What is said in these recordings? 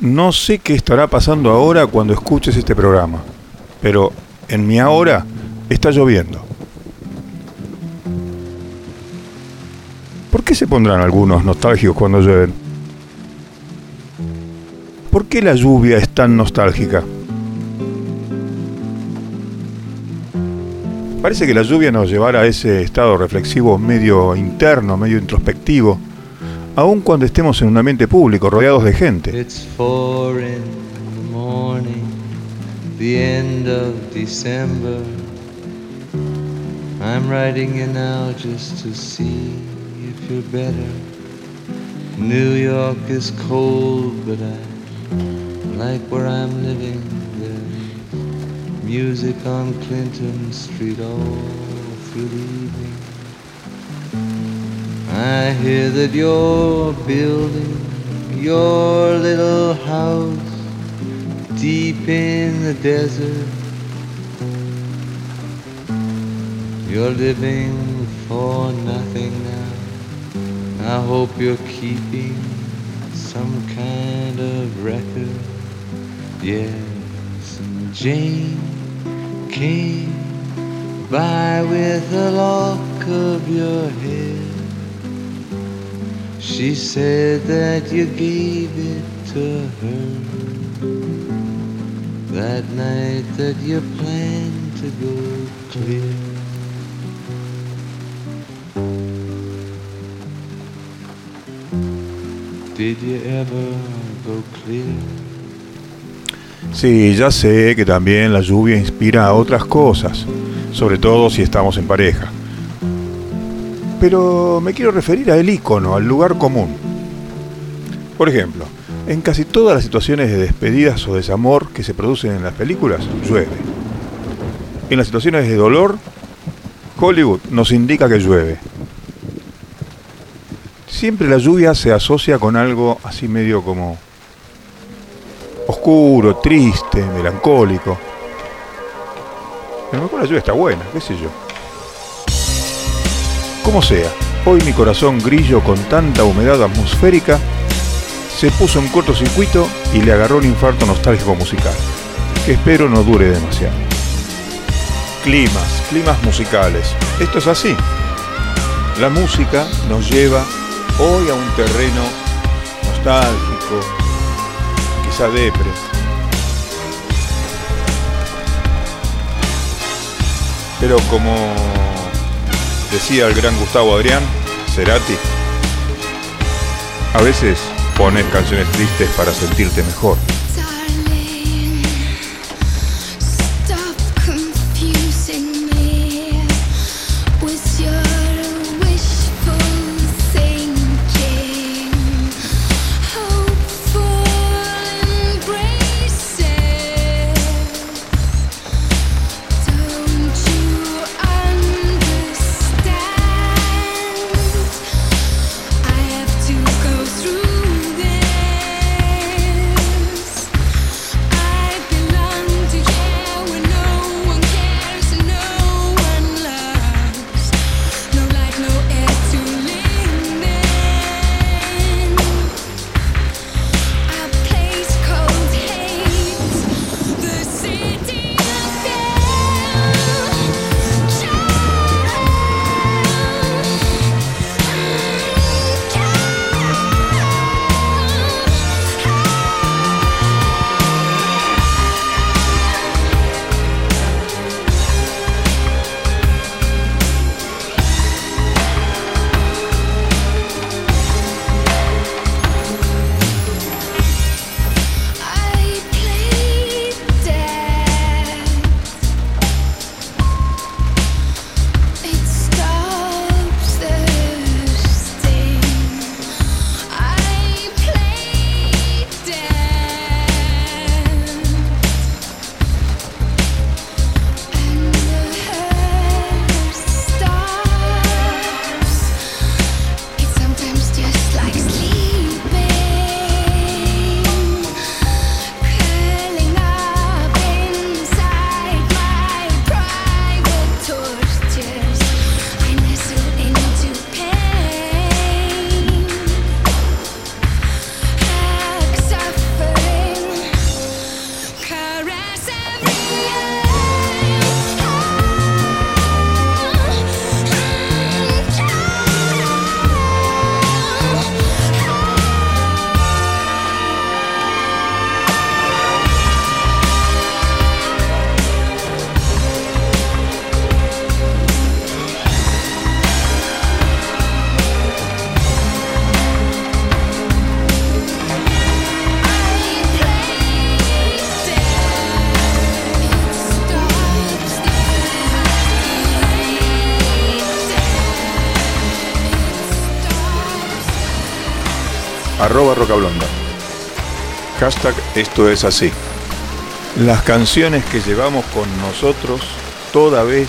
No sé qué estará pasando ahora cuando escuches este programa, pero en mi ahora está lloviendo. ¿Por qué se pondrán algunos nostálgicos cuando llueven? ¿Por qué la lluvia es tan nostálgica? Parece que la lluvia nos llevará a ese estado reflexivo medio interno, medio introspectivo, aun cuando estemos en un ambiente público, rodeados de gente. It's four in the morning, the end of December. I'm writing you now just to see if you're better. New York is cold, but I like where I'm living. There's music on Clinton Street all through the evening. I hear that you're building your little house deep in the desert. You're living for nothing now. I hope you're keeping some kind of record. Yes, and Jane came by with a lock of your hair. She said that you gave it to her that night that you planned to go. Did you ever go? Sí, ya sé que también la lluvia inspira a otras cosas, sobre todo si estamos en pareja. Pero me quiero referir al icono, al lugar común. Por ejemplo, en casi todas las situaciones de despedidas o desamor que se producen en las películas, llueve. En las situaciones de dolor, Hollywood nos indica que llueve. Siempre la lluvia se asocia con algo así medio como oscuro, triste, melancólico. A lo mejor la lluvia está buena, qué sé yo. Como sea, hoy mi corazón grillo con tanta humedad atmosférica se puso en cortocircuito y le agarró un infarto nostálgico musical, que espero no dure demasiado. Climas, climas musicales. Esto es así. La música nos lleva hoy a un terreno nostálgico, quizá depre. Pero como decía el gran Gustavo Adrián, Cerati, a veces pones canciones tristes para sentirte mejor. Arroba rocablonda. Hashtag esto es así. Las canciones que llevamos con nosotros toda vez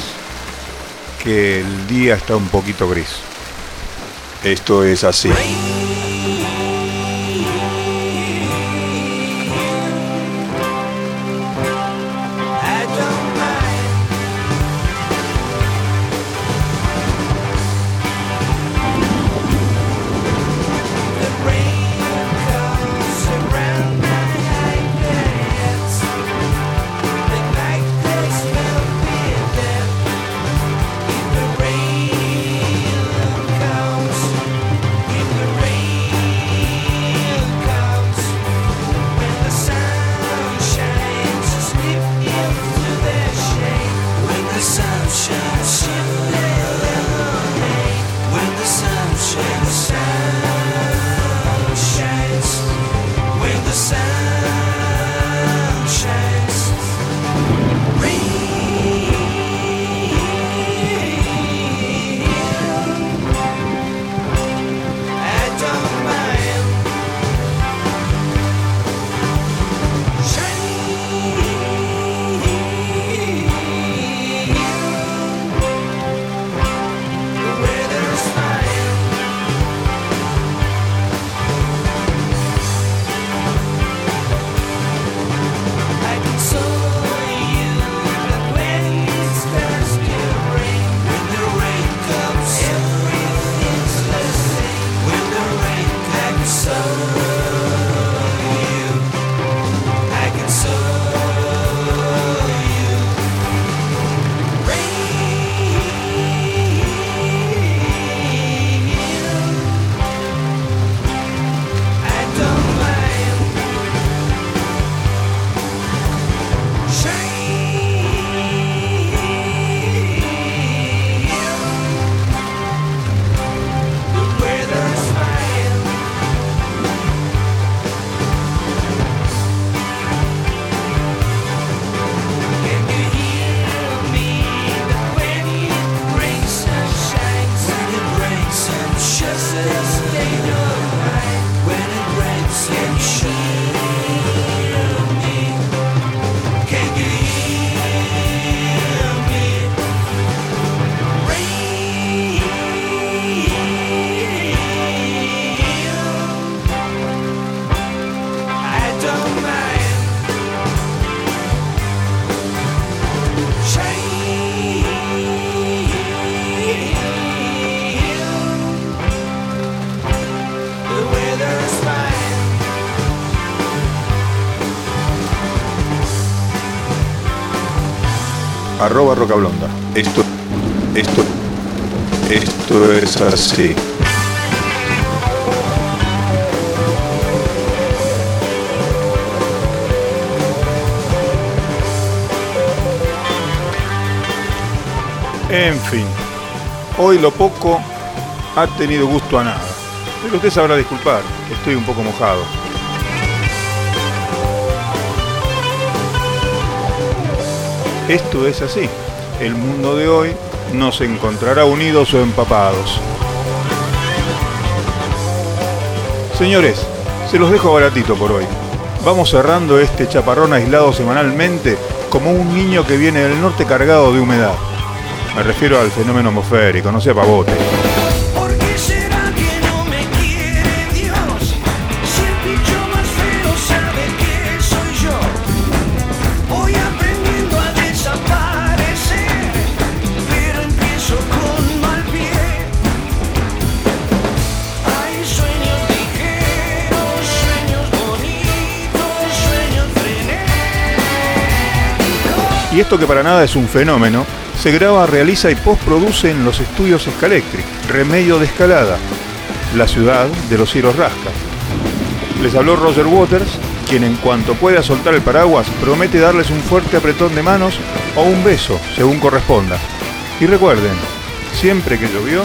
que el día está un poquito gris. Esto es así. Arroba rocablonda. Esto, esto, esto es así. En fin, hoy lo poco ha tenido gusto a nada. Pero usted sabrá disculpar, estoy un poco mojado. Esto es así. El mundo de hoy nos encontrará unidos o empapados. Señores, se los dejo baratito por hoy. Vamos cerrando este chaparrón aislado semanalmente como un niño que viene del norte cargado de humedad. Me refiero al fenómeno atmosférico, no sea pavote. Y esto que para nada es un fenómeno, se graba, realiza y postproduce en los estudios Escalectric, Remedio de Escalada, la ciudad de los cielos rasca. Les habló Roger Waters, quien en cuanto pueda soltar el paraguas promete darles un fuerte apretón de manos o un beso, según corresponda. Y recuerden, siempre que llovió,